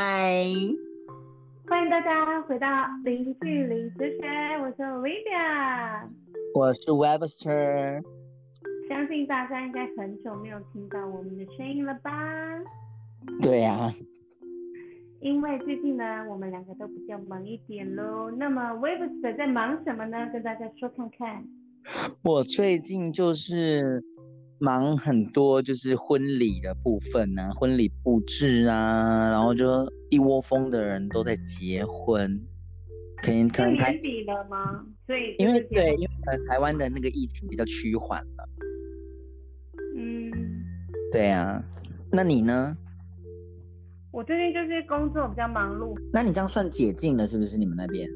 嗨，欢迎大家回到零距离哲学，我是 Olivia，我是 Webster。相信大家应该很久没有听到我们的声音了吧？对呀。因为最近呢，我们两个都比较忙一点喽。那么 Webster 在忙什么呢？跟大家说看看。我最近就是忙很多，就是婚礼的部分呢，婚礼布置啊，然后就一窝蜂的人都在结婚，可能可能年底了吗？所以因为对，因为可能台湾的那个疫情比较趋缓了。嗯，对啊，那你呢？我最近就是工作比较忙碌。那你这样算解禁了是不是？你们那边？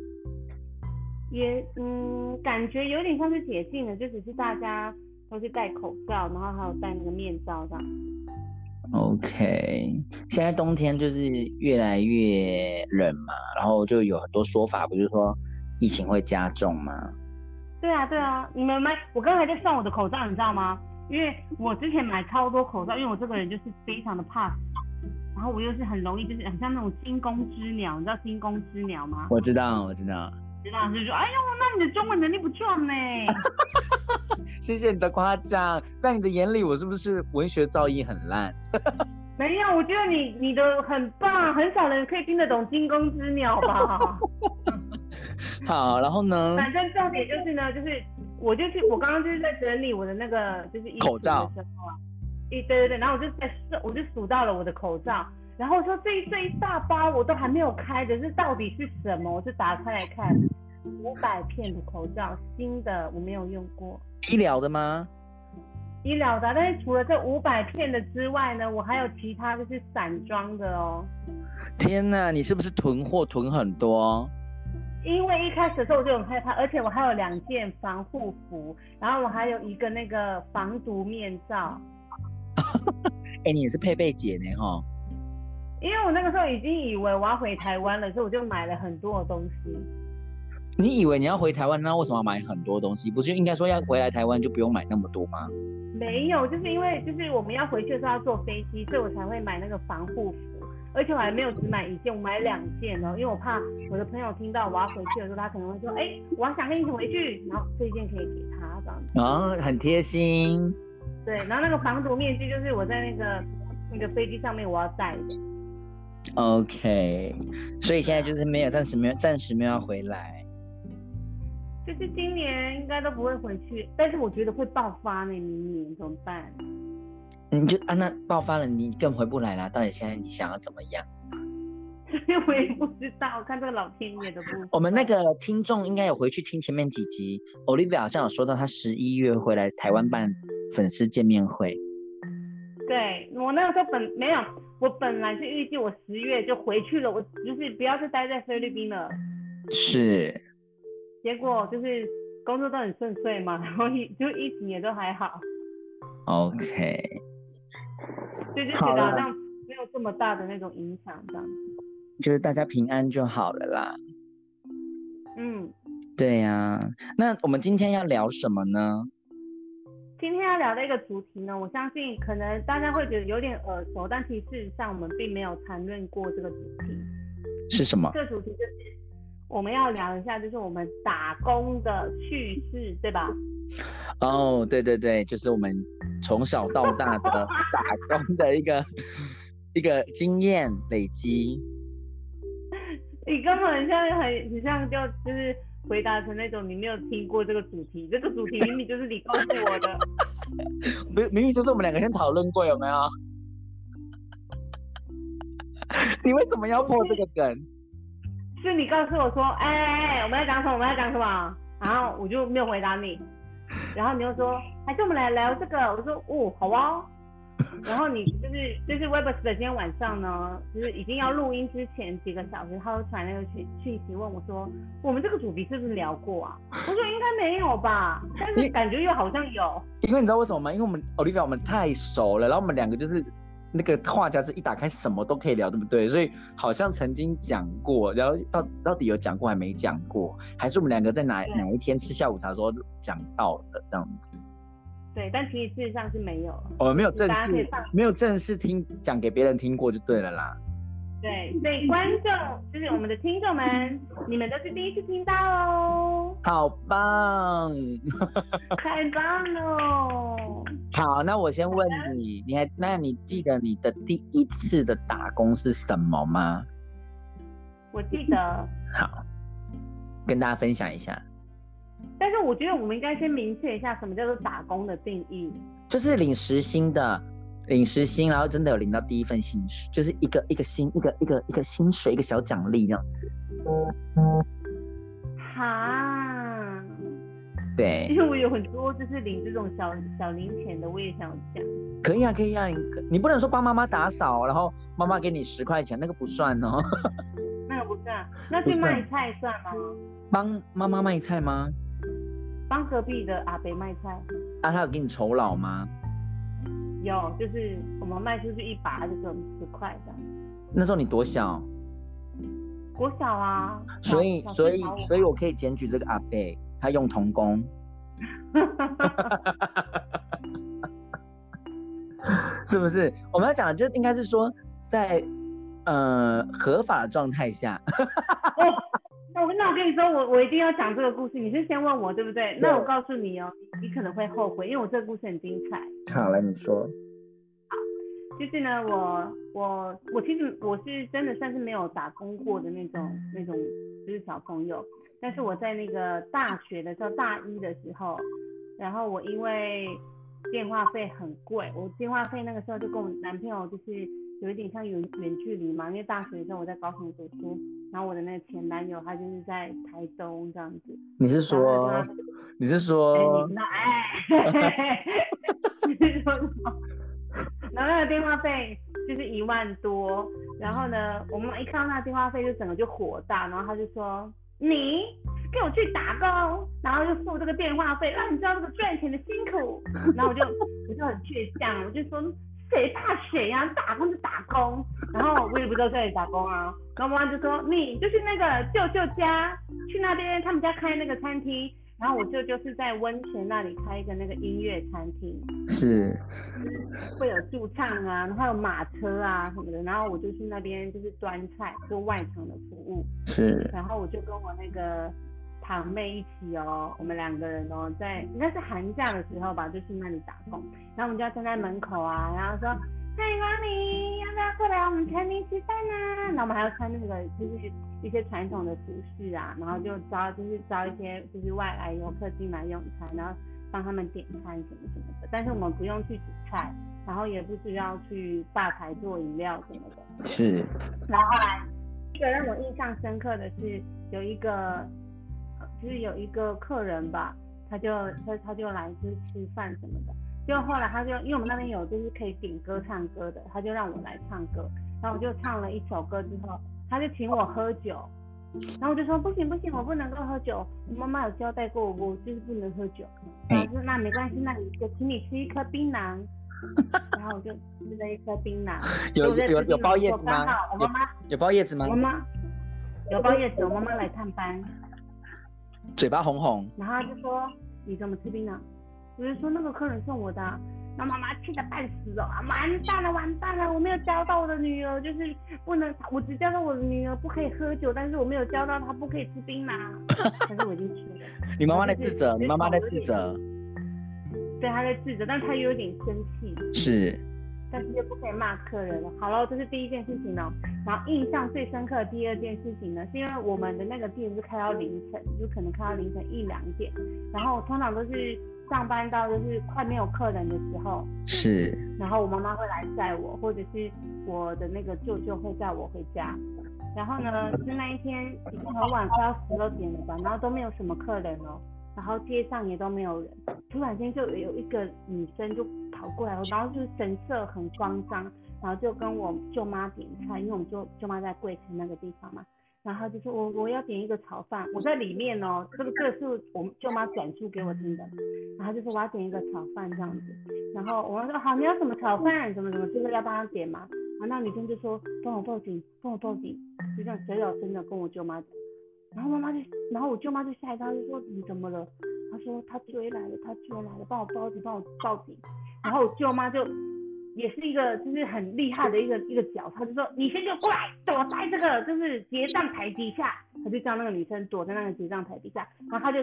也嗯，感觉有点像是解禁了，就只是大家都是戴口罩，然后还有戴那个面罩这样。OK，现在冬天就是越来越冷嘛，然后就有很多说法，不是说疫情会加重吗？对啊，对啊，你们买，我刚才在算我的口罩，你知道吗？因为我之前买超多口罩，因为我这个人就是非常的怕死，然后我又是很容易就是很像那种惊弓之鸟，你知道惊弓之鸟吗？我知道，我知道。老师说：“哎呦，那你的中文能力不错呢。”谢谢你的夸奖，在你的眼里，我是不是文学造诣很烂？没有，我觉得你你的很棒，很少人可以听得懂惊弓之鸟吧？好，然后呢？反正重点就是呢，就是我就是我刚刚就是在整理我的那个就是口罩的时候啊，对对对，然后我就在数，我就数到了我的口罩。然后说这这一大包我都还没有开的，这到底是什么？我就打开来看，五百片的口罩，新的我没有用过。医疗的吗？医疗的，但是除了这五百片的之外呢，我还有其他就是散装的哦。天哪，你是不是囤货囤很多？因为一开始的时候我就很害怕，而且我还有两件防护服，然后我还有一个那个防毒面罩。哎，你也是佩佩姐呢哈。因为我那个时候已经以为我要回台湾了，所以我就买了很多的东西。你以为你要回台湾，那为什么要买很多东西？不是应该说要回来台湾就不用买那么多吗？没有，就是因为就是我们要回去的时候要坐飞机，所以我才会买那个防护服。而且我还没有只买一件，我买两件哦，因为我怕我的朋友听到我要回去的时候，他可能会说：“哎，我想跟你一起回去。”然后这一件可以给他这样子。哦，很贴心。对，然后那个防毒面具就是我在那个那个飞机上面我要戴的。OK，所以现在就是没有，暂时没有，暂时没有要回来。就是今年应该都不会回去，但是我觉得会爆发呢，明年怎么办？你就啊，那爆发了，你更回不来了。到底现在你想要怎么样？我也不知道，看这个老天爷的不。我们那个听众应该有回去听前面几集，Olivia 好像有说到他十一月回来台湾办粉丝见面会。对我那个时候本没有。我本来是预计我十月就回去了，我就是不要再待在菲律宾了。是。结果就是工作都很顺遂嘛，然后一就疫情也都还好。OK。就就觉得好像没有这么大的那种影响，这样。就是大家平安就好了啦。嗯。对呀，那我们今天要聊什么呢？今天要聊的一个主题呢，我相信可能大家会觉得有点耳熟，但其实事实上我们并没有谈论过这个主题。是什么？这个主题就是我们要聊一下，就是我们打工的趣事，对吧？哦，对对对，就是我们从小到大的打工的一个 一个经验累积。你根本像很很像就就是。回答成那种你没有听过这个主题，这个主题明明就是你告诉我的，明明明就是我们两个先讨论过，有没有？你为什么要破这个梗？是你告诉我说，哎哎哎，我们要讲什么？我们要讲什么？然后我就没有回答你，然后你又说，还是我们来聊这个？我说，哦，好啊。然后你就是就是 Webster 今天晚上呢，就是已经要录音之前几个小时，他都传那个讯讯息问我说，我们这个主题是不是聊过啊？我说应该没有吧，但是感觉又好像有。因为你知道为什么吗？因为我们 Olivia 我们太熟了，然后我们两个就是那个话匣子一打开什么都可以聊，对不对？所以好像曾经讲过，然后到到底有讲过还没讲过，还是我们两个在哪哪一天吃下午茶的时候讲到的这样子。对，但其实事实上是没有，我们没有正式，没有正式听讲给别人听过就对了啦。对，所以观众就是我们的听众们，你们都是第一次听到哦，好棒！太棒了！好，那我先问你，你还那你记得你的第一次的打工是什么吗？我记得。好，跟大家分享一下。但是我觉得我们应该先明确一下什么叫做打工的定义。就是领时薪的，领时薪，然后真的有领到第一份薪水，就是一个一个薪，一个一个一个薪水，一个小奖励这样子。哈。对。因为我有很多就是领这种小小零钱的，我也想讲。可以啊，可以啊，你你不能说帮妈妈打扫，然后妈妈给你十块钱，那个不算哦。那个不算，那去卖菜算吗？帮妈妈卖菜吗？帮隔壁的阿伯卖菜，啊，他有给你酬劳吗？有，就是我们卖出去一把就给我们十块这样。那时候你多小？国小啊。所以，所以，所以我可以检举这个阿伯，他用童工。是不是？我们要讲的就应该是说，在呃合法的状态下。那我那我跟你说，我我一定要讲这个故事。你是先问我对不对？那我告诉你哦，你可能会后悔，因为我这个故事很精彩。好，了你说。好，就是呢，我我我其实我是真的算是没有打工过的那种那种就是小朋友，但是我在那个大学的时候，大一的时候，然后我因为电话费很贵，我电话费那个时候就跟我男朋友就是。有一点像远远距离嘛，因为大学的时候我在高雄读书，然后我的那个前男友他就是在台东这样子。你是说？你是说？哎，你是说什么？然后那个电话费就是一万多，然后呢，我们一看到那个电话费就整个就火大，然后他就说：“你给我去打工，然后就付这个电话费，让你知道这个赚钱的辛苦。”然后我就我就很倔强，我就说。谁怕谁呀？打工就打工，然后我也不知道在哪里打工啊。然后妈妈就说：“你就去那个舅舅家，去那边他们家开那个餐厅。”然后我舅舅是在温泉那里开一个那个音乐餐厅，是，会有驻唱啊，然后有马车啊什么的。然后我就去那边就是端菜做外场的服务，是。然后我就跟我那个。堂妹一起哦，我们两个人哦，在应该是寒假的时候吧，就去那里打工。然后我们就要站在门口啊，然后说：“嗨，光临，要不要过来我们餐厅吃饭呢？” 然后我们还要穿那个就是一些传统的服饰啊，然后就招就是招一些就是外来游客进来用餐，然后帮他们点餐什么什么的。但是我们不用去煮菜，然后也不需要去吧台做饮料什么的。是。然后后来一个让我印象深刻的是有一个。就是有一个客人吧，他就他他就来就是吃饭什么的，就后来他就因为我们那边有就是可以点歌唱歌的，他就让我来唱歌，然后我就唱了一首歌之后，他就请我喝酒，然后我就说不行不行，我不能够喝酒，我妈妈有交代过我，我就是不能喝酒。然后说那没关系，那你就请你吃一颗槟榔，然后我就吃了一颗槟榔。有有有包叶子吗？我妈妈有包叶子吗？有包叶子，我妈妈来探班。嘴巴红红，然后就说你怎么吃槟榔？我就说那个客人送我的，那妈妈气得半死哦，完蛋了完蛋了，我没有教到我的女儿，就是不能，我只教到我的女儿不可以喝酒，但是我没有教到她不可以吃槟榔，但是我已经吃了。你妈妈在自责，你妈妈在自责，对，她在自责，但她有点生气。是。但是又不可以骂客人了。好了，这是第一件事情呢。然后印象最深刻的第二件事情呢，是因为我们的那个店是开到凌晨，就可能开到凌晨一两点。然后通常都是上班到就是快没有客人的时候。是。然后我妈妈会来载我，或者是我的那个舅舅会载我回家。然后呢，是那一天已经很晚，快要十二点了吧，然后都没有什么客人哦。然后街上也都没有人，突然间就有一个女生就跑过来，然后就神色很慌张，然后就跟我舅妈点菜，因为我们舅舅妈在柜台那个地方嘛，然后就说我我要点一个炒饭，我在里面哦，这个这个是我们舅妈转述给我听的，然后就说我要点一个炒饭这样子，然后我说好，你要什么炒饭，怎么怎么，就是要帮他点嘛，然后那女生就说帮我报警，帮我报警，就这样小小声的跟我舅妈讲。然后妈妈就，然后我舅妈就吓一跳，就说你怎么了？她说他追来了，他追来了，帮我报警，帮我报警。然后我舅妈就也是一个就是很厉害的一个一个角，她就说你先就过来躲在这个就是结账台底下，她就叫那个女生躲在那个结账台底下，然后她就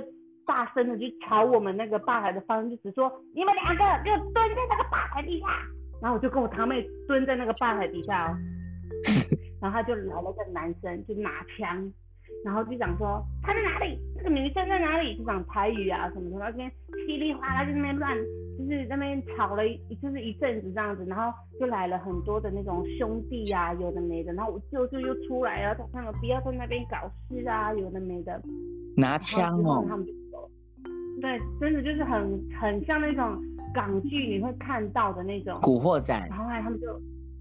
大声的就朝我们那个吧台的方向就只说你们两个给我蹲在那个吧台底下，然后我就跟我堂妹蹲在那个吧台底下哦，然后他就来了个男生就拿枪。然后就讲说他在哪里，那个女生在哪里，就讲台语啊什么的，那边稀里哗啦就那边乱，就是那边吵了一就是一阵子这样子，然后就来了很多的那种兄弟啊，有的没的，然后我舅舅又出来了，他们不要在那边搞事啊，有的没的，拿枪哦，他们就走，对，真的就是很很像那种港剧你会看到的那种古惑仔，然后后来他们就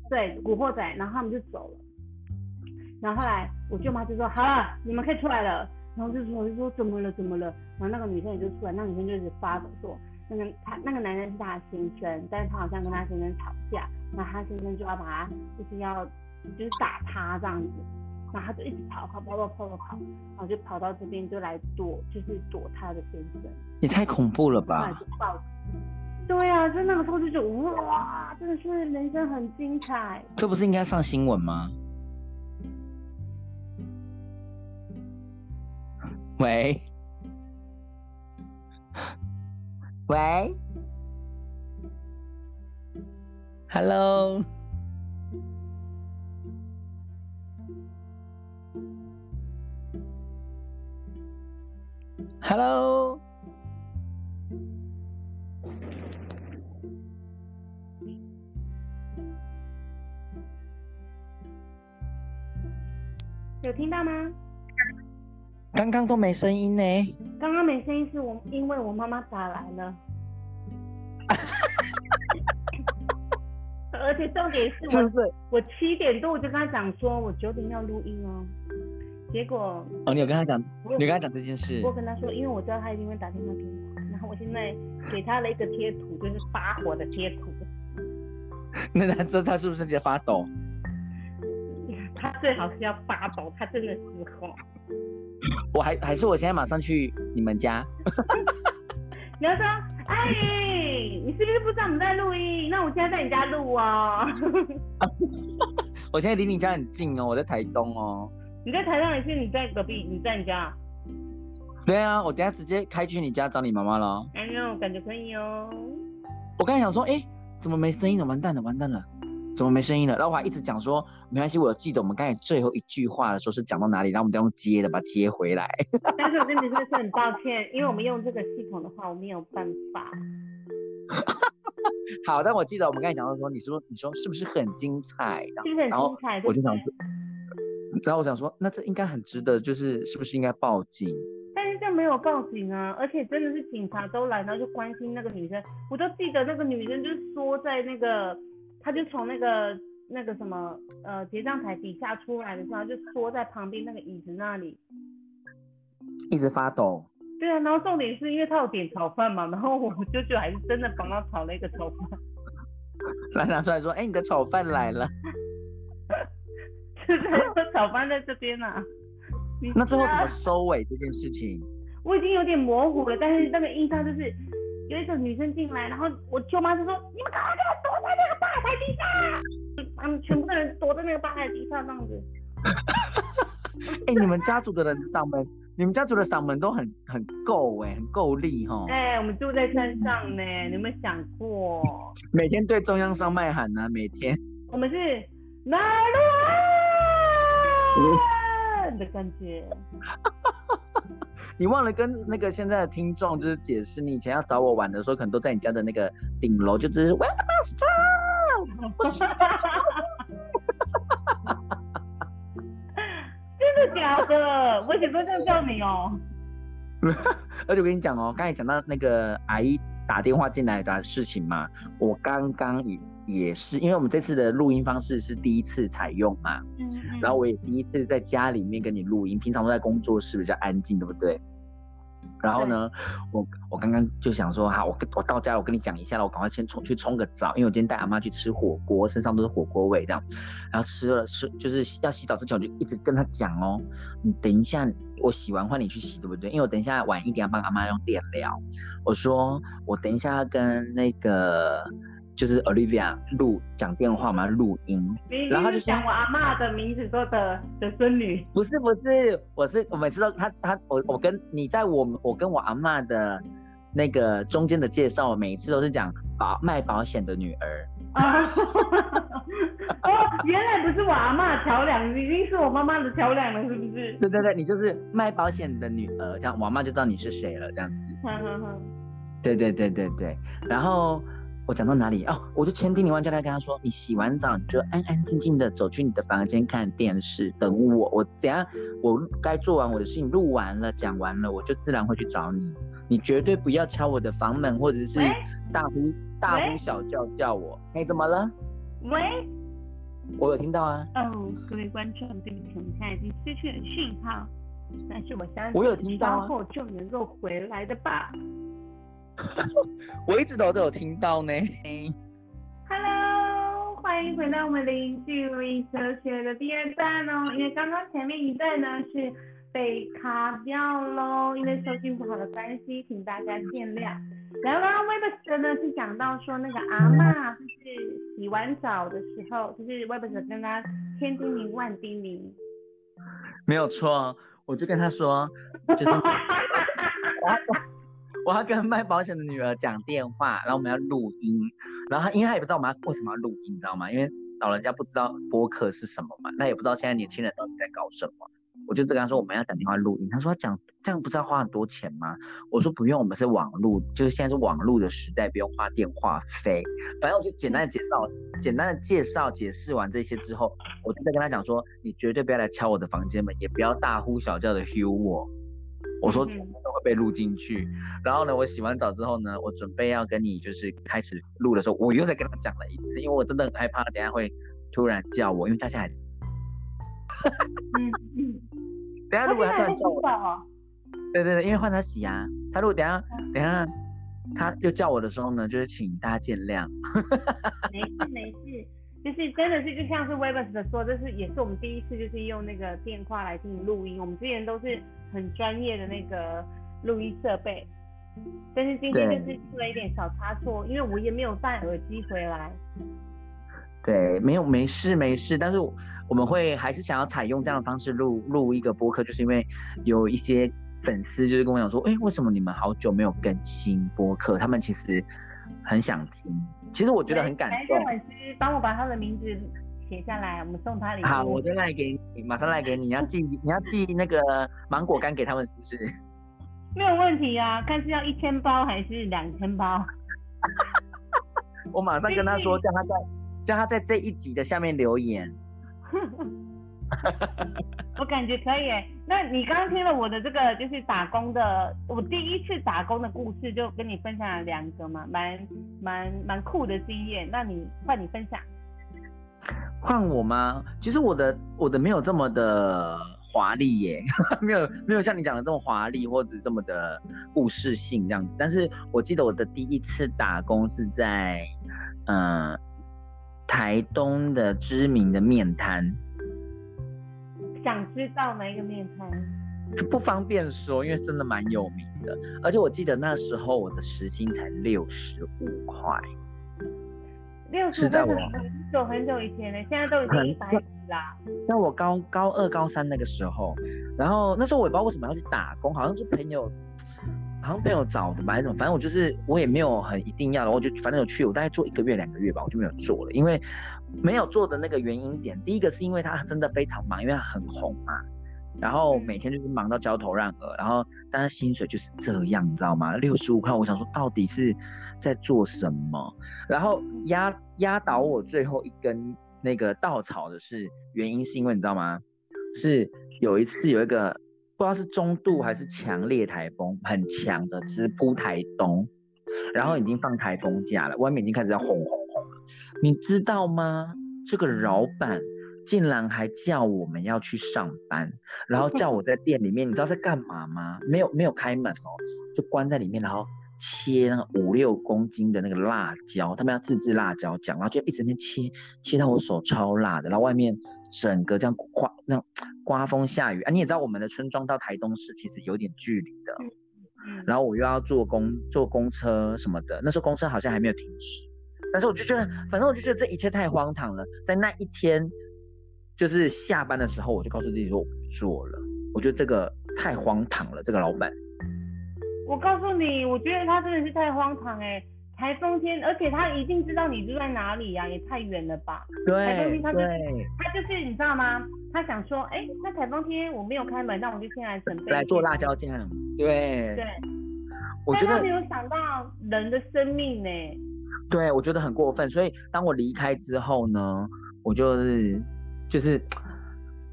对古惑仔，然后他们就走了。然后后来我舅妈就说好了，你们可以出来了。然后就说我就说怎么了怎么了？然后那个女生也就出来，那女生就一直发抖说，那个他那个男人是他的先生，但是他好像跟他先生吵架，那他先生就要把他就是要就是打他这样子，然后他就一直跑跑跑跑跑跑跑，然后就跑到这边就来躲，就是躲他的先生。也太恐怖了吧！对啊，就那个时候就觉得哇，真的是人生很精彩。这不是应该上新闻吗？喂，喂，Hello，Hello，有听到吗？刚刚都没声音呢。刚刚没声音是我，因为我妈妈打来了。而且重点是？我七点多我就跟他讲说，我九点要录音哦。结果哦，你有跟他讲，你跟他讲这件事。我跟他说，因为我知道他一定会打电话给我，然后我现在给他了一个贴图，就是发火的贴图。那他这他是不是在发抖？他最好是要发抖，他真的是吼。我还还是我现在马上去你们家。你要说，哎，你是不是不知道我们在录音？那我现在在你家录哦。我现在离你家很近哦，我在台东哦。你在台东还是你在隔壁？你在你家？对啊，我等下直接开去你家找你妈妈了。哎呦，感觉可以哦。我刚才想说，哎，怎么没声音了？完蛋了，完蛋了。怎么没声音了？然后我还一直讲说没关系，我记得我们刚才最后一句话的时候是讲到哪里，然后我们再用接的把它接回来。但是我跟你说是很抱歉，因为我们用这个系统的话，我没有办法。好，但我记得我们刚才讲到说，你说你说是不是很精彩？是不是很精彩？我就想说，然后我想说，那这应该很值得，就是是不是应该报警？但是这没有报警啊，而且真的是警察都来，然后就关心那个女生。我都记得那个女生就是缩在那个。他就从那个那个什么呃结账台底下出来的时候，就缩在旁边那个椅子那里，一直发抖。对啊，然后重点是因为他有点炒饭嘛，然后我舅舅还是真的帮他炒了一个炒饭。来 拿出来说，哎，你的炒饭来了。就是说炒饭在这边呢。那最后怎么收尾这件事情？我已经有点模糊了，但是那个印象就是。有一个女生进来，然后我舅妈就说：“你们赶快给我躲在那个吧台底下！”他们全部的人躲在那个吧台底下，这样子。哎，你们家族的人嗓门，你们家族的嗓门都很很够哎，很够力哈。哎，我们住在山上呢，你有没有想过？每天对中央山脉喊呢，每天。我们是哪路啊？的感觉。你忘了跟那个现在的听众就是解释，你以前要找我玩的时候，可能都在你家的那个顶楼，就只是 Welcome，真的假的？我以前都这样叫你哦。而且我跟你讲哦，刚才讲到那个阿姨打电话进来的事情嘛，我刚刚也也是，因为我们这次的录音方式是第一次采用嘛，嗯，然后我也第一次在家里面跟你录音，平常都在工作室比较安静，对不对？然后呢，我我刚刚就想说，哈，我我到家了，我跟你讲一下了，我赶快先冲去冲个澡，因为我今天带阿妈去吃火锅，身上都是火锅味这样。然后吃了吃，就是要洗澡之前，我就一直跟他讲哦，你等一下我洗完换你去洗，对不对？因为我等一下晚一点要帮阿妈用电疗。我说我等一下要跟那个就是 Olivia 录讲电话嘛，录音。然后就讲我阿妈的名字说的的孙女。不是不是，我是我每次都他他我我跟你在我我跟我阿妈的那个中间的介绍，每一次都是讲保卖保险的女儿。哦，原来不是我阿妈桥梁，已经是我妈妈的桥梁了，是不是？对对对，你就是卖保险的女儿，这样我阿妈就知道你是谁了，这样子。对对对对对，然后我讲到哪里哦？我就千叮咛万交代跟他说，你洗完澡你就安安静静的走去你的房间看电视，等我。我等下我该做完我的事情，录完了讲完了，我就自然会去找你。你绝对不要敲我的房门，或者是大呼大呼小叫叫我。哎，怎么了？喂，我有听到啊。哦，各位观众，对不起，我们现在已经失去了讯号，但是我相信我有听到啊，稍后就能够回来的吧。我一直都都有听到呢。Hello，欢迎回到我们零距离哲学的第二站哦。因为刚刚前面一段呢是被卡掉喽，因为收讯不好的关系，请大家见谅。然后 Webster 呢是讲到说那个阿妈就是洗完澡的时候，就是 Webster 跟他千叮咛万叮咛。没有错，我就跟他说，就是。我要跟卖保险的女儿讲电话，然后我们要录音，然后他因为她也不知道我们要为什么要录音，你知道吗？因为老人家不知道播客是什么嘛，那也不知道现在年轻人到底在搞什么。我就跟他说我们要打电话录音，他说讲这样不是要花很多钱吗？我说不用，我们是网路，就是现在是网路的时代，不用花电话费。反正我就简单的介绍，简单的介绍解释完这些之后，我就在跟他讲说，你绝对不要来敲我的房间门，也不要大呼小叫的 h 我。我说会被录进去，然后呢，我洗完澡之后呢，我准备要跟你就是开始录的时候，我又再跟他讲了一次，因为我真的很害怕，等下会突然叫我，因为大家还，嗯嗯，等下如果他突然叫我，对对对，因为换他洗啊，他如果等下等下他又叫我的时候呢，就是请大家见谅，没事没事。就是真的是就像是的说，这是也是我们第一次就是用那个电话来进行录音。我们之前都是很专业的那个录音设备，但是今天就是出了一点小差错，因为我也没有带耳机回来。对，没有没事没事，但是我们会还是想要采用这样的方式录录一个播客，就是因为有一些粉丝就是跟我讲说，哎，为什么你们好久没有更新播客？他们其实很想听。其实我觉得很感动。粉丝帮我把他的名字写下来，我们送他礼物。好，我就赖给你，马上赖给你。你要寄，你要寄那个芒果干给他们，是不是？没有问题啊，看是要一千包还是两千包。我马上跟他说，叫他在叫他在这一集的下面留言。我感觉可以诶，那你刚刚听了我的这个就是打工的，我第一次打工的故事，就跟你分享了两个嘛，蛮蛮蛮酷的经验。那你换你分享，换我吗？其实我的我的没有这么的华丽耶，没有没有像你讲的这么华丽或者这么的故事性这样子。但是我记得我的第一次打工是在嗯台东的知名的面摊。想知道哪一个面摊？不方便说，因为真的蛮有名的。而且我记得那时候我的时薪才六十五块。六十在我很久很久以前呢，现在都已经一百啦。在我高高二、高三那个时候，然后那时候我也不知道为什么要去打工，好像是朋友，好像朋友找的吧，还是什么？反正我就是我也没有很一定要然后就反正有去，我大概做一个月、两个月吧，我就没有做了，因为。没有做的那个原因点，第一个是因为他真的非常忙，因为他很红嘛，然后每天就是忙到焦头烂额，然后但是薪水就是这样，你知道吗？六十五块，我想说到底是在做什么？然后压压倒我最后一根那个稻草的是原因，是因为你知道吗？是有一次有一个不知道是中度还是强烈台风，很强的直扑台东，然后已经放台风假了，外面已经开始要轰轰。你知道吗？这个老板竟然还叫我们要去上班，然后叫我在店里面，你知道在干嘛吗？没有没有开门哦，就关在里面，然后切那个五六公斤的那个辣椒，他们要自制辣椒酱，然后就一整天切切到我手超辣的，然后外面整个这样刮那刮风下雨啊，你也知道我们的村庄到台东市其实有点距离的，然后我又要坐公坐公车什么的，那时候公车好像还没有停止。但是我就觉得，反正我就觉得这一切太荒唐了。在那一天，就是下班的时候，我就告诉自己说我不做了。我觉得这个太荒唐了，这个老板。我告诉你，我觉得他真的是太荒唐哎！台风天，而且他一定知道你住在哪里呀，也太远了吧？对，台风天他就是他就是你知道吗？他想说，哎，那台风天我没有开门，那我就先来准备来做辣椒酱。对对，我觉得没有想到人的生命呢。对，我觉得很过分。所以当我离开之后呢，我就是就是。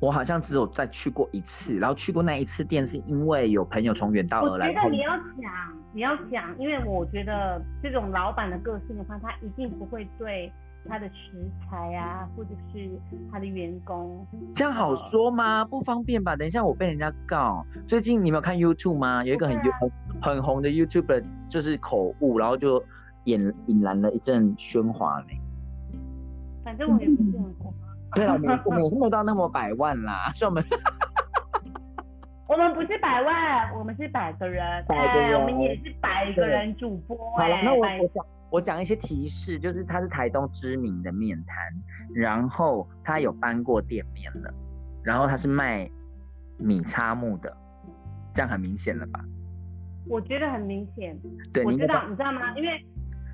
我好像只有再去过一次，然后去过那一次店是因为有朋友从远道而来。我觉得你要讲，你要讲，因为我觉得这种老板的个性的话，他一定不会对他的食材啊，或者是他的员工。这样好说吗？不方便吧？等一下我被人家告。最近你没有看 YouTube 吗？有一个很很很红的 YouTuber 就是口误，然后就引引燃了一阵喧哗呢。反正我也不是很红。对了，没错，没是没到那么百万啦，是我们，我们不是百万，我们是百个人，百个人，我们也是百个人主播。好了，那我我讲我讲一些提示，就是他是台东知名的面摊，然后他有搬过店面了，然后他是卖米叉木的，这样很明显了吧？我觉得很明显，对，我知道，你知道吗？因为。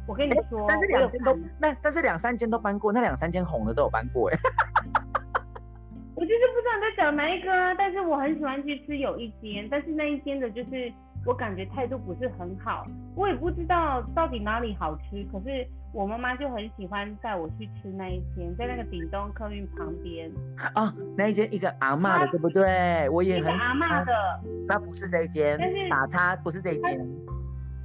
我跟你说，但是两间都那，但是两三间都搬过，那两三间红的都有搬过哎。我就是不知道你在讲哪一个，但是我很喜欢去吃有一间，但是那一间的就是我感觉态度不是很好，我也不知道到底哪里好吃，可是我妈妈就很喜欢带我去吃那一间，在那个顶东客运旁边。哦，那一间一个阿妈的对不对？我也很阿妈的，那不是这一间，打叉不是这一间。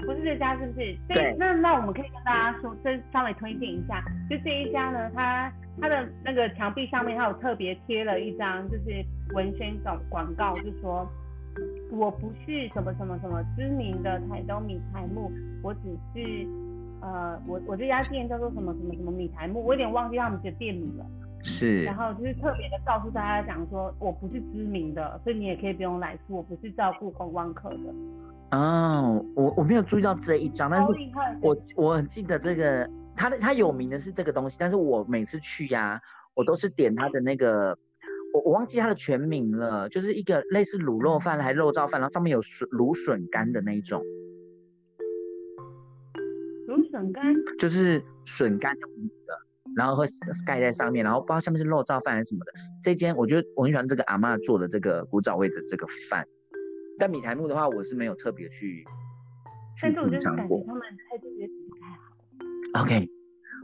不是这家是不是？对。那那我们可以跟大家说，这稍微推荐一下，就这一家呢，它它的那个墙壁上面，它有特别贴了一张，就是文宣广广告，就说我不是什么什么什么知名的台东米台木，我只是呃，我我这家店叫做什么什么什么米台木，我有点忘记他们的店名了。是。然后就是特别的告诉大家讲说，我不是知名的，所以你也可以不用来付，我不是照顾观光客的。哦，我我没有注意到这一张，但是我我很记得这个，他的他有名的是这个东西，但是我每次去呀，我都是点他的那个，我我忘记他的全名了，就是一个类似卤肉饭还是肉燥饭，然后上面有笋芦笋干的那一种，芦笋干就是笋干的然后会盖在上面，然后不知道下面是肉燥饭还是什么的。这间我觉得我很喜欢这个阿妈做的这个古早味的这个饭。但米台木的话，我是没有特别去，但是我就是感觉他们态度也不太好。OK，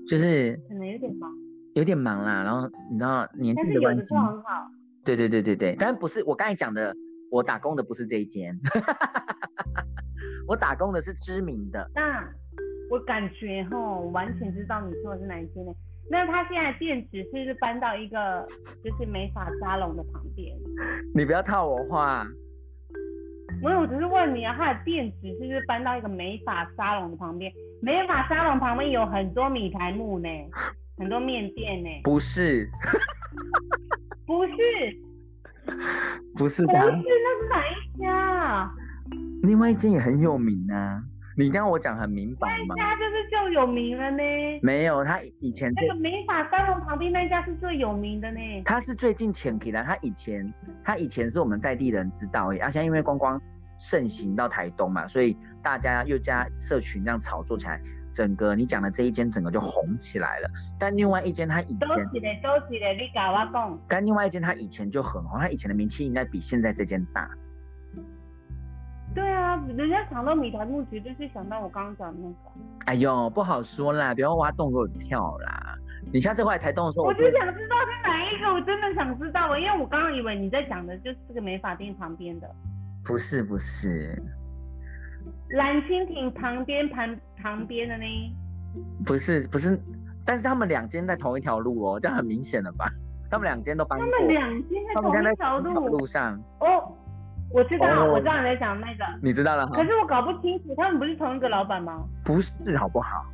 就是可能有点忙，有点忙啦。然后你知道年纪的关系，很好。对对对对对，但不是我刚才讲的，我打工的不是这一间，我打工的是知名的。那我感觉哈，完全知道你说的是哪一间呢？那他现在店址是不是搬到一个就是美发沙龙的旁边？你不要套我话。没有，我只是问你啊，他的店址是不是搬到一个美发沙龙的旁边？美发沙龙旁边有很多米台木呢，很多面店呢。不是，不是，不是，不是，那是哪一家？另外一间也很有名啊。你刚刚我讲很明白吗？那家就是最有名了呢。没有，他以前那个美发沙龙旁边那家是最有名的呢。他是最近前起来，他以前他以前是我们在地人知道，而且因为观光盛行到台东嘛，所以大家又加社群这样炒作起来，整个你讲的这一间整个就红起来了。但另外一间他以前都是的，都是的，你搞我讲。但另外一间他以前就很红，他以前的名气应该比现在这间大。对啊，人家想到米台木，绝对是想到我刚刚讲的那个。哎呦，不好说啦，不要挖洞给我跳啦。你下次回来台东的时候，我就想知道是哪一个，我真的想知道，因为我刚刚以为你在讲的就是这个美发店旁边的。不是不是，蓝蜻蜓旁边旁旁边的呢？不是不是，但是他们两间在同一条路哦，这样很明显了吧？他们两间都搬过。他们两间在同一条路上哦。我知道，我知道你在讲那个，你知道了。可是我搞不清楚，他们不是同一个老板吗？不是，好不好？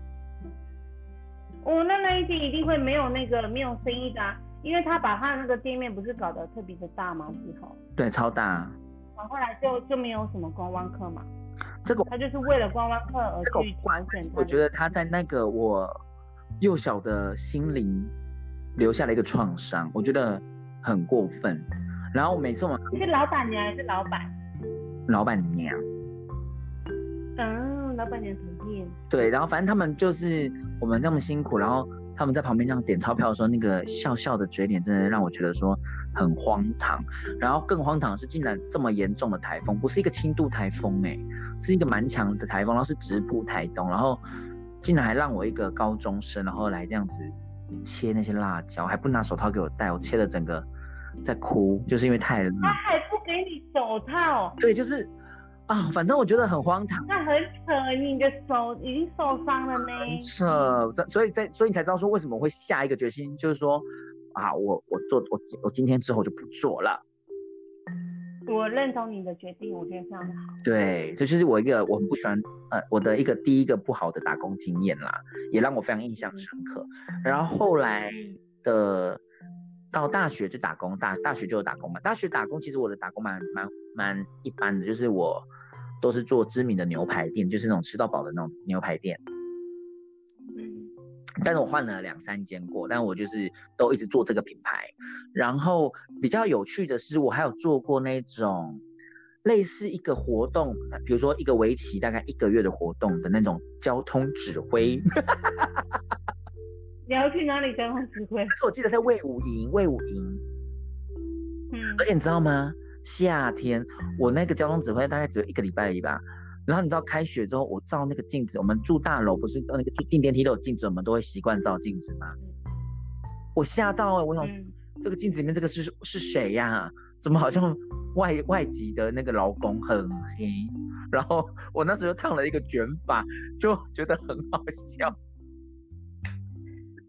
哦，那那一间一定会没有那个没有生意的，啊因为他把他的那个店面不是搞得特别的大吗？之后对，超大。然后来就就没有什么观光客嘛。这个他就是为了观光客而去关。我觉得他在那个我幼小的心灵留下了一个创伤，我觉得很过分。然后每次我们你是老板娘还是老板？老板娘，嗯，老板娘同意。对，然后反正他们就是我们这么辛苦，然后他们在旁边这样点钞票的时候，那个笑笑的嘴脸，真的让我觉得说很荒唐。然后更荒唐的是，竟然这么严重的台风，不是一个轻度台风，哎，是一个蛮强的台风，然后是直扑台东，然后竟然还让我一个高中生，然后来这样子切那些辣椒，还不拿手套给我戴，我切的整个在哭，就是因为太冷。他还不给你手套，对，就是啊，反正我觉得很荒唐。那很扯，你的手已经受伤了呢。很扯，这所以在所以你才知道说为什么会下一个决心，就是说啊，我我做我我今天之后就不做了。我认同你的决定，我觉得非常的好。对，这就是我一个我很不喜欢呃我的一个第一个不好的打工经验啦，也让我非常印象深刻。然后后来的到大学就打工，大大学就有打工嘛。大学打工其实我的打工蛮蛮蛮一般的，就是我都是做知名的牛排店，就是那种吃到饱的那种牛排店。嗯，但是我换了两三间过，但我就是都一直做这个品牌。然后比较有趣的是，我还有做过那种类似一个活动，比如说一个为期大概一个月的活动的那种交通指挥。你要去哪里交通指挥？但是我记得在魏武营，魏武营，嗯而且你知道吗？夏天我那个交通指挥大概只有一个礼拜而已吧。然后你知道开学之后，我照那个镜子，我们住大楼不是那个住进电梯都有镜子，我们都会习惯照镜子吗？我吓到了，我想嗯，这个镜子里面这个是是谁呀、怎么好像外外籍的那个劳工很黑？然后我那时候烫了一个卷发，就觉得很好笑。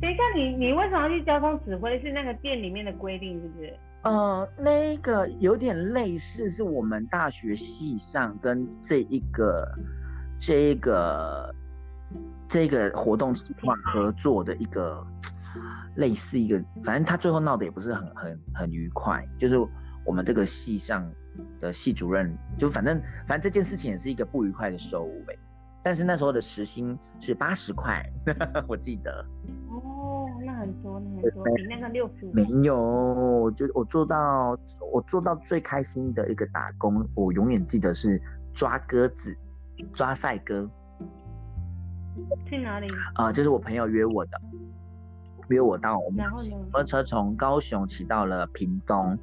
等一下，你你为什么要去交通指挥？是那个店里面的规定，是不是？呃，那个有点类似，是我们大学系上跟这一个这一个这个活动计划合作的一个类似一个，反正他最后闹得也不是很很很愉快，就是我们这个系上的系主任，就反正反正这件事情也是一个不愉快的收尾。但是那时候的时薪是八十块，我记得。哦，那很多，那很多，比那个六十五。没有，我觉得我做到我做到最开心的一个打工，我永远记得是抓鸽子，抓赛鸽去哪里？啊、就是我朋友约我的，约我到我们然后呢？摩托车从高雄骑到了屏东，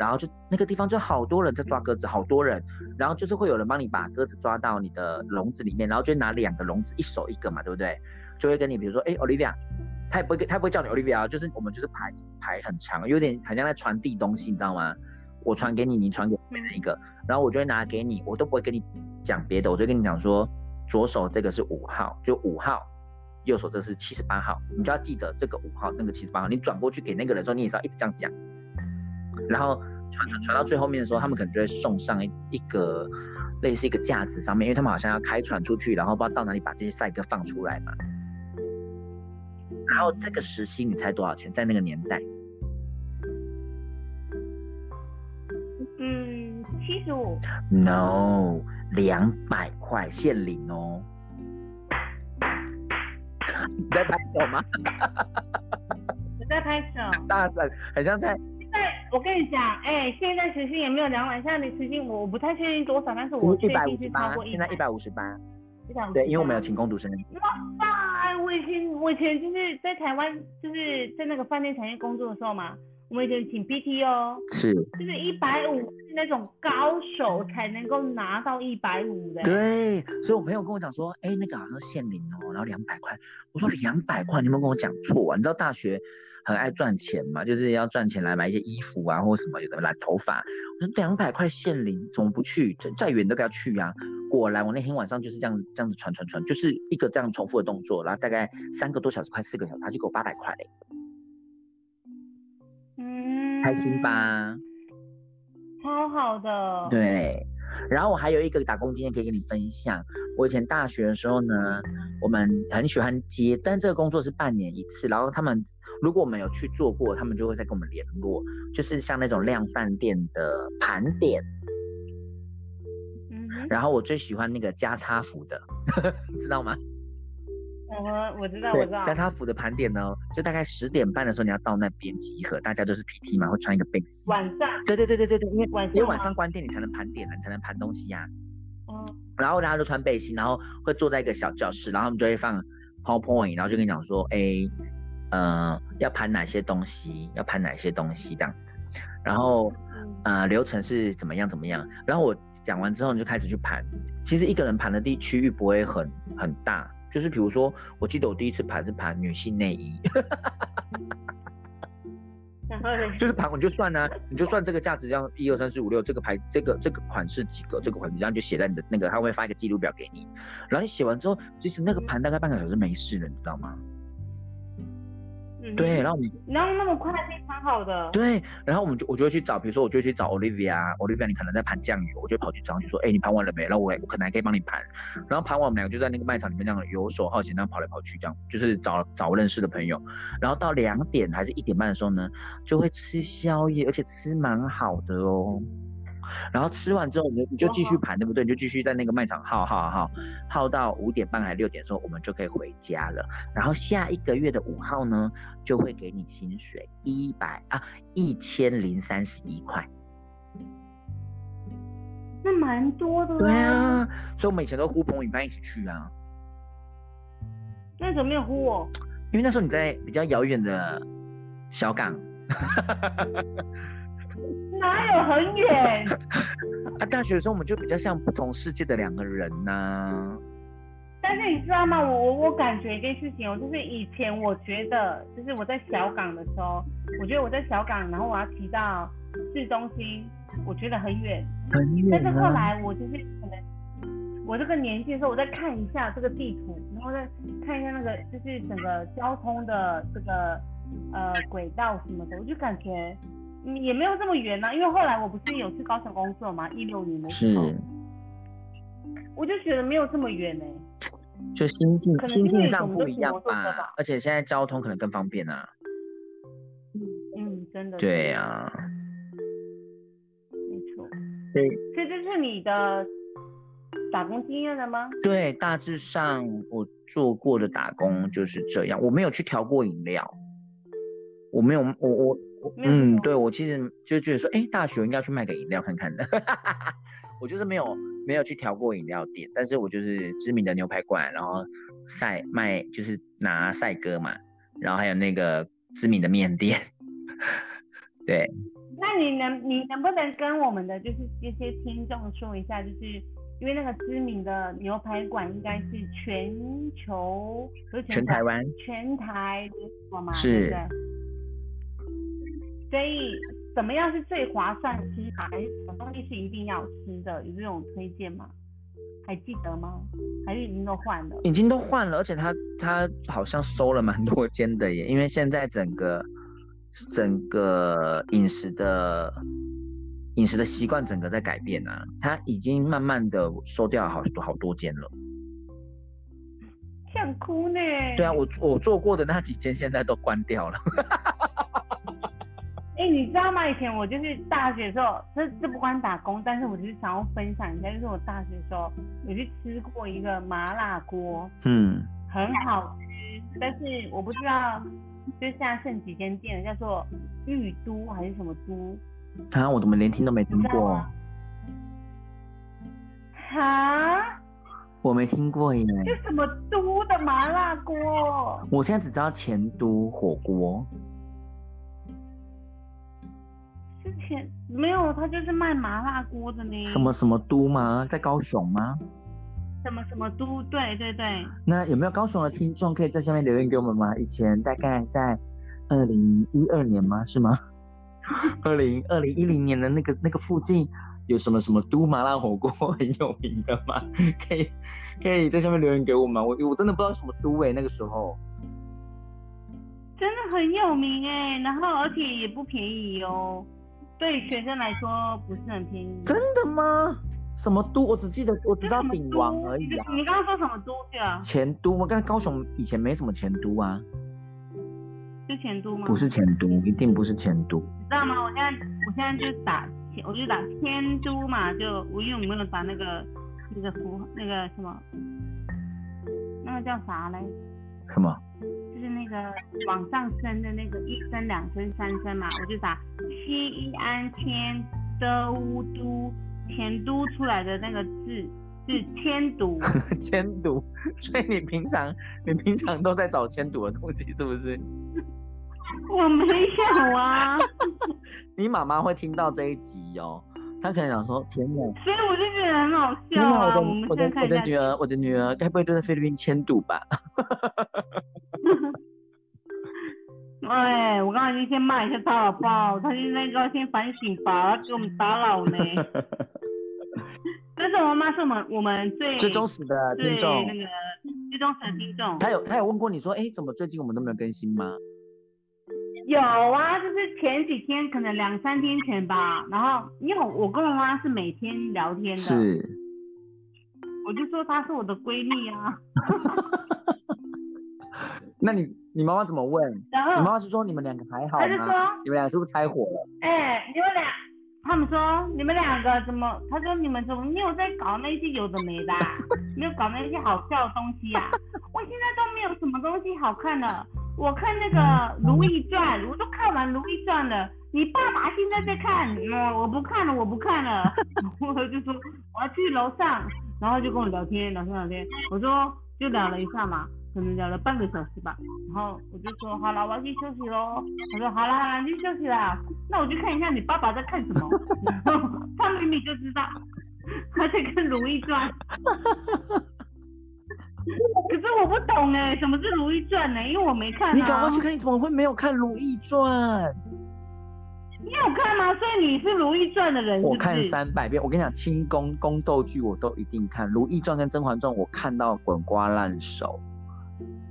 然后就那个地方就好多人在抓鸽子，好多人，然后就是会有人帮你把鸽子抓到你的笼子里面，然后就拿两个笼子，一手一个嘛，对不对？就会跟你比如说，哎，Olivia，他也不会他不会叫你 Olivia，就是我们就是排排很长，有点好像在传递东西，你知道吗？我传给你，你传给别人一个，然后我就会拿给你，我都不会跟你讲别的，我就跟你讲说，左手这个是五号，就五号，右手这是七十八号，你就要记得这个五号，那个七十八号，你转过去给那个人的时候，你也是要一直这样讲，然后传传传到最后面的时候，他们可能就会送上一一个类似一个架子上面，因为他们好像要开船出去，然后不知道到哪里把这些赛鸽放出来嘛。然后这个时薪你猜多少钱？在那个年代，嗯，七十五。No，两百块现领哦。你在拍手吗？我在拍手。大声，很像在我跟你讲，哎、现在时薪也没有两百，现在的时薪我我不太确定多少，但是我确一百五定是超十八过，现在一百五十八。一百五。对，因为我们有请工读生。哇，我以前我以前就是在台湾，就是在那个饭店产业工作的时候嘛，我们以前请 PT 哦，是，就是一百五是那种高手才能够拿到一百五的。对，所以我朋友跟我讲说，哎，那个好像是现领哦，然后两百块。我说两百块，你有没有跟我讲错啊？你知道大学很爱赚钱嘛，就是要赚钱来买一些衣服啊，或什么有的染头发。我说两百块现领，怎么不去？再再远都要去啊。果然，我那天晚上就是这样这样子传传传，就是一个这样重复的动作，然后大概三个多小时，快四个小时，他就给我八百块嘞，嗯，开心？吧？超好的。对，然后我还有一个打工经验可以跟你分享。我以前大学的时候呢，我们很喜欢接，但这个工作是半年一次。然后他们如果我们有去做过，他们就会再跟我们联络，就是像那种量饭店的盘点。嗯，然后我最喜欢那个加差服的，知道吗？我我知道，我知道，。加差服的盘点呢，就大概十点半的时候你要到那边集合，大家就是 PT 嘛，会穿一个背心。晚上，对对对对对对，因为晚上因为晚上关店，你才能盘点啊，你才能盘东西呀、嗯，然后大家都穿背心，然后会坐在一个小教室，然后他们就会放 PowerPoint，然后就跟你讲说，哎，呃，要盘哪些东西，要盘哪些东西这样子，然后嗯呃流程是怎么样怎么样，然后我讲完之后你就开始去盘，其实一个人盘的地区域不会很很大，就是比如说，我记得我第一次盘是盘女性内衣，然后呢就是盘我就算呢、你就算这个价值这样一二三四五六，这个牌这个这个款式几个，这个款式，然后就写在你的那个，他会发一个记录表给你，然后你写完之后，其实那个盘大概半个小时没事了，你知道吗？嗯对，然后你然后那么快非常好的，对，然后我们就我就会去找，比如说我就会去找 Olivia，Olivia 你可能在盘酱油，我就跑去找你说，哎，你盘完了没？然后我我可能还可以帮你盘，然后盘完我们两个就在那个卖场里面这样游手好闲，这样跑来跑去，这样就是找找认识的朋友，然后到两点还是一点半的时候呢，就会吃宵夜，而且吃蛮好的哦。然后吃完之后，你就你就继续盘，对不对？你就继续在那个卖场耗耗耗耗到五点半还六点的时候，我们就可以回家了。然后下一个月的五号呢，就会给你薪水一百啊一千零三十一块。那蛮多的对，啊，所以我们以前都呼朋引伴一起去啊。那怎么没有呼我？因为那时候你在比较遥远的小港 哪有很远？啊，大学的时候我们就比较像不同世界的两个人呐、但是你知道吗？我我我感觉一件事情哦，就是以前我觉得，就是我在小港的时候，我觉得我在小港，然后我要骑到市中心，我觉得很远。很但是后。来我就是可能我这个年纪的时候，我再看一下这个地图，然后再看一下那个就是整个交通的这个呃轨道什么的，我就感觉嗯也没有这么远呢、因为后来我不是有去高雄工作嘛，一六年的时候，是，我就觉得没有这么远呢、就心境心境上不一样吧吧，而且现在交通可能更方便啊。嗯，真的。对啊，没错。所以所以这是你的打工经验了吗？对，大致上我做过的打工就是这样，我没有去调过饮料，我没有，我我嗯，调对我其实就觉得说，哎，大学应该去卖个饮料看看的，我就是没有没有去调过饮料店，但是我就是知名的牛排馆，然后赛卖就是拿赛哥嘛，然后还有那个知名的面店，对，那你能你能不能跟我们的就是这些听众说一下，就是因为那个知名的牛排馆应该是全球不是全台湾全台连锁嘛，是对？所以怎么样是最划算吃法，还是什么东西是一定要吃的？有这种推荐吗？还记得吗？还是已经都换了？已经都换了，而且他他好像收了蛮多间的耶，因为现在整个整个饮食的饮食的习惯整个在改变啊，他已经慢慢的收掉好多好多间了。想哭呢。对啊，我我做过的那几间现在都关掉了。哎、你知道吗？以前我就是大学的时候，这这不关打工，但是我就是想要分享一下，就是我大学的时候我去吃过一个麻辣锅，嗯，很好吃，但是我不知道，就是现在剩几间店了，叫做玉都还是什么都？啊，我怎么连听都没听过你知道吗？哈，我没听过耶。就什么都的麻辣锅？我现在只知道前都火锅，之前没有，他就是卖麻辣锅的呢。什么什么都吗？在高雄吗？什么什么都？对对对。那有没有高雄的听众可以在下面留言给我们吗？以前大概在二零一二年吗？是吗？二零二零一零年的那个那个附近有什么什么都麻辣火锅很有名的吗？可以可以在下面留言给我们。我我真的不知道什么都哎、那个时候真的很有名哎，然后而且也不便宜哦，对学生来说不是很便宜。真的吗？什么都我只记得我只知道鼎王而已啊。你你刚刚说什么都对啊？前都，我看高雄以前没什么前都啊，是前都吗？不是前都，一定不是前都。你知道吗？我现在我现在就打前，我就打天都嘛，就我因为我没有打那个那个符那个什么，那个叫啥嘞？什么？就是那个往上升的那个一升、两升、三升嘛，我就打西一安天的乌都前都出来的那个字是千读，千读，所以你平常你平常都在找千读的东西，是不是？我没有啊，你妈妈会听到这一集哦，她可能想说：天哪！所以我就觉得很好，笑啊。我的我的我的女儿，我的女儿该不会都在菲律宾迁都吧？哎，我刚才就先骂一下他好不好？他现在应该先反省吧，他给我们打扰呢。但是我妈妈是我们我们最最忠实的最听众那，个最忠实的听众。他有他有问过你说：哎，怎么最近我们都没有更新吗？有啊，就是前几天，可能两三天前吧。然后因为我跟我妈是每天聊天的，是，我就说她是我的闺蜜啊。那你你妈妈怎么问？然你妈妈是说你们两个还好她就说吗？，你们俩是不是拆伙了？哎、你们俩，他们说你们两个怎么？他说你们怎么没有在搞那些有的没的、啊，没有搞那些好笑的东西啊？我现在都没有什么东西好看的。我看那个《如懿传》，我都看完《如懿传》了。你爸爸现在在看，嗯，我不看了，我不看了。我就说我要去楼上，然后就跟我聊天，聊天聊天。我说就聊了一下嘛，可能聊了半个小时吧。然后我就说好了，我要去休息喽。他说好了好了，你去休息啦。那我去看一下你爸爸在看什么。然 后 他明明就知道他在看《如懿传》，可是我不懂哎，什么是《如懿传》呢？因为我没看、啊。你赶快去看，你怎么会没有看《如懿传》？你有看吗？所以你是《如懿传》的人是是？我看三百遍。我跟你讲，清宫宫斗剧我都一定看，《如懿传》跟《甄嬛传》我看到滚瓜烂熟，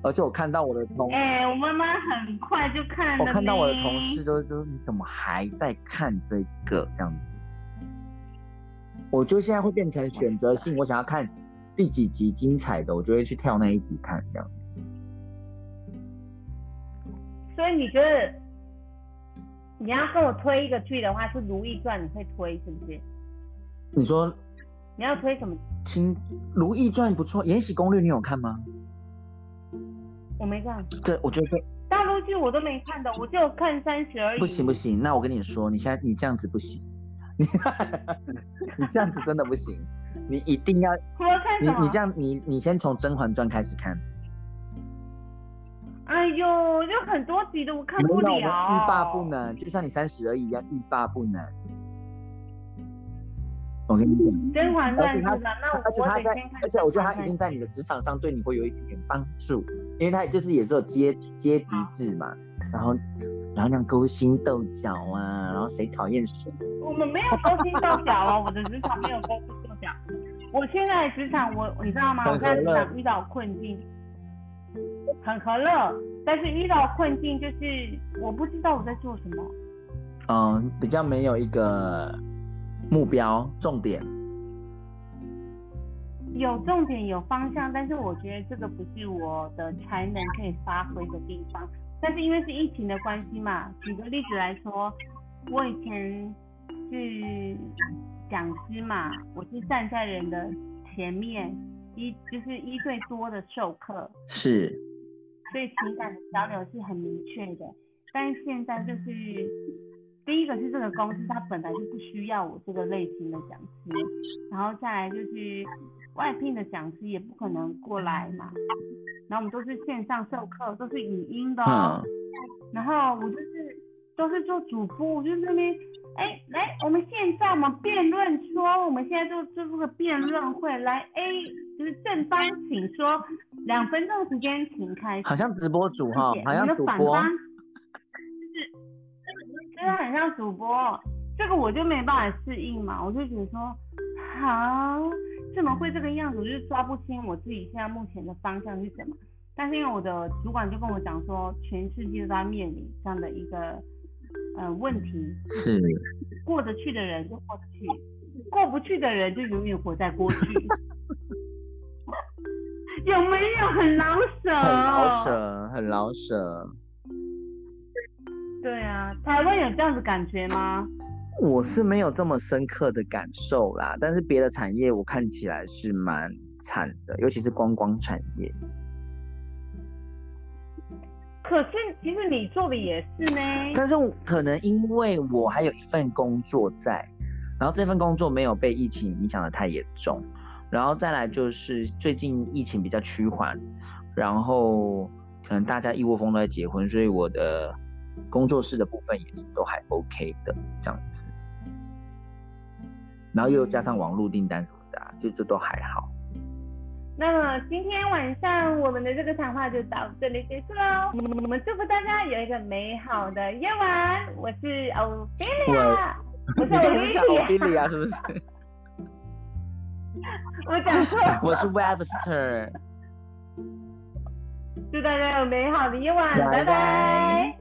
而且我看到我的同，哎、我妈妈很快就看了。我看到我的同事。就是说你怎么还在看这个这样子？我就现在会变成选择性，我想要看第几集精彩的，我就会去跳那一集看这样子。所以你觉得你要跟我推一个剧的话，是《如懿传》，你会推是不是？你说你要推什么？《清如懿传》不错，《延禧攻略》你有看吗？我没看，这我觉得这大陆剧我都没看的，我就看三十而已。不行不行，那我跟你说，你现在你这样子不行，你 你这样子真的不行，你一定要？你你这样你你先从《甄嬛传》开始看，哎呦，就很多集的我看不了。们欲罢不。能，就像你三十而已一样欲罢不能。我跟你讲，甄嬛而且他传是吧？那我而且他在。而且我觉得他一定在你的职场上对你会有一点点帮助，因为他就是也是有阶阶级制嘛，然后然后那样勾心斗角啊，然后谁讨厌谁，我们没有勾心斗角啊，我的职场没有勾心我现在的职场，我你知道吗？我在职场遇到困境，很和乐，但是遇到困境就是我不知道我在做什么。嗯，比较没有一个目标重点。有重点有方向，但是我觉得这个不是我的才能可以发挥的地方。但是因为是疫情的关系嘛，举个例子来说，我以前是讲师嘛，我是站在人的前面，一就是一对多的授课，是，所以情感的交流是很明确的。但是现在就是，第一个是这个公司它本来就不需要我这个类型的讲师，然后再来就是外聘的讲师也不可能过来嘛，然后我们都是线上授课，都是语音的、哦，嗯，然后我就是都是做主播，我就那边，哎，来，我们现在我们辩论说，我们现在就就是个辩论会，来 A 就是正方请说，两分钟时间请开始。好像直播主哈好像主播，就是真的很像主播，这个我就没办法适应嘛，我就觉得说，好，怎么会这个样子？我就是抓不清我自己现在目前的方向是什么。但是因为我的主管就跟我讲说，全世界都在面临这样的一个呃问题，是，过得去的人就过得去，过不去的人就永远活在过去。有没有很老舍？很老。舍，很老舍。对啊，台湾有这样子感觉吗？我是没有这么深刻的感受啦，但是别的产业我看起来是蛮惨的，尤其是观光产业。可是其实你做的也是呢。但是可能因为我还有一份工作在，然后这份工作没有被疫情影响的太严重，然后再来就是最近疫情比较趋缓，然后可能大家一窝蜂都在结婚，所以我的工作室的部分也是都还 OK 的这样子，然后又加上网络订单什么的、啊，就这都还好。那么今天晚上我们的这个谈话就到这里结束喽。我们祝福大家有一个美好的夜晚。我是欧菲利亚，我是你刚才欧讲欧菲利亚，菲利亚是不是？我讲错了。我是 Webster。祝大家有美好的夜晚，拜拜拜